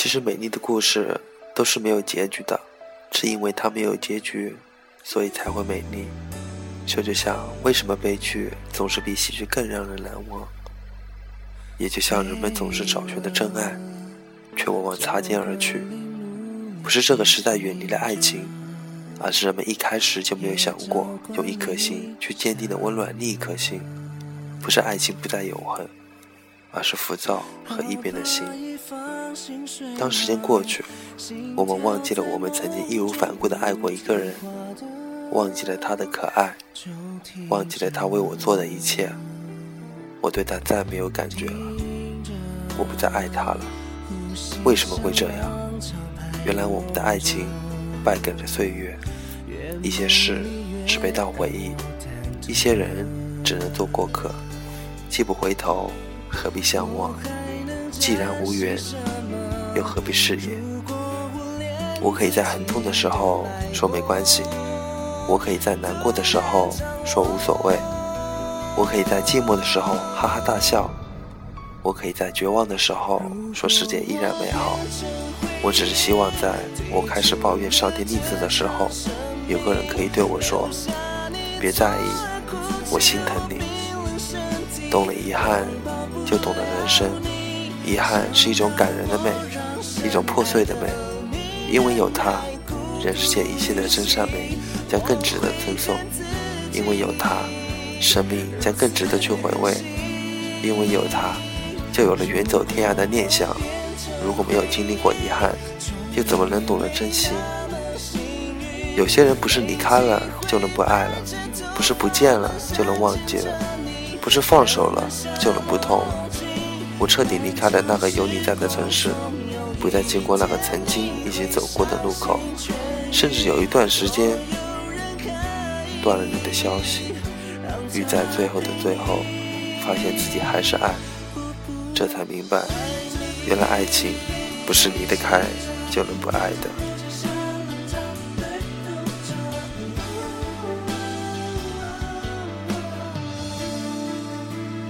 其实美丽的故事都是没有结局的，是因为它没有结局，所以才会美丽。这就像为什么悲剧总是比喜剧更让人难忘，也就像人们总是找寻的真爱，却往往擦肩而去。不是这个时代远离了爱情，而是人们一开始就没有想过用一颗心去坚定的温暖另一颗心。不是爱情不再永恒，而是浮躁和一边的心。当时间过去，我们忘记了我们曾经义无反顾的爱过一个人，忘记了他的可爱，忘记了他为我做的一切。我对他再没有感觉了，我不再爱他了。为什么会这样？原来我们的爱情败给了岁月，一些事只被当回忆，一些人只能做过客。既不回头，何必相望？既然无缘，又何必誓言？我可以在很痛的时候说没关系，我可以在难过的时候说无所谓，我可以在寂寞的时候哈哈大笑，我可以在绝望的时候说世界依然美好。我只是希望，在我开始抱怨上天吝啬的时候，有个人可以对我说：“别在意，我心疼你。”懂了遗憾，就懂了人生。遗憾是一种感人的美，一种破碎的美。因为有它，人世间一切的真善美将更值得赠送；因为有它，生命将更值得去回味；因为有它，就有了远走天涯的念想。如果没有经历过遗憾，又怎么能懂得珍惜？有些人不是离开了就能不爱了，不是不见了就能忘记了，不是放手了就能不痛。我彻底离开了那个有你在的城市，不再经过那个曾经一起走过的路口，甚至有一段时间断了你的消息，遇在最后的最后，发现自己还是爱，这才明白。原来爱情不是离得开就能不爱的。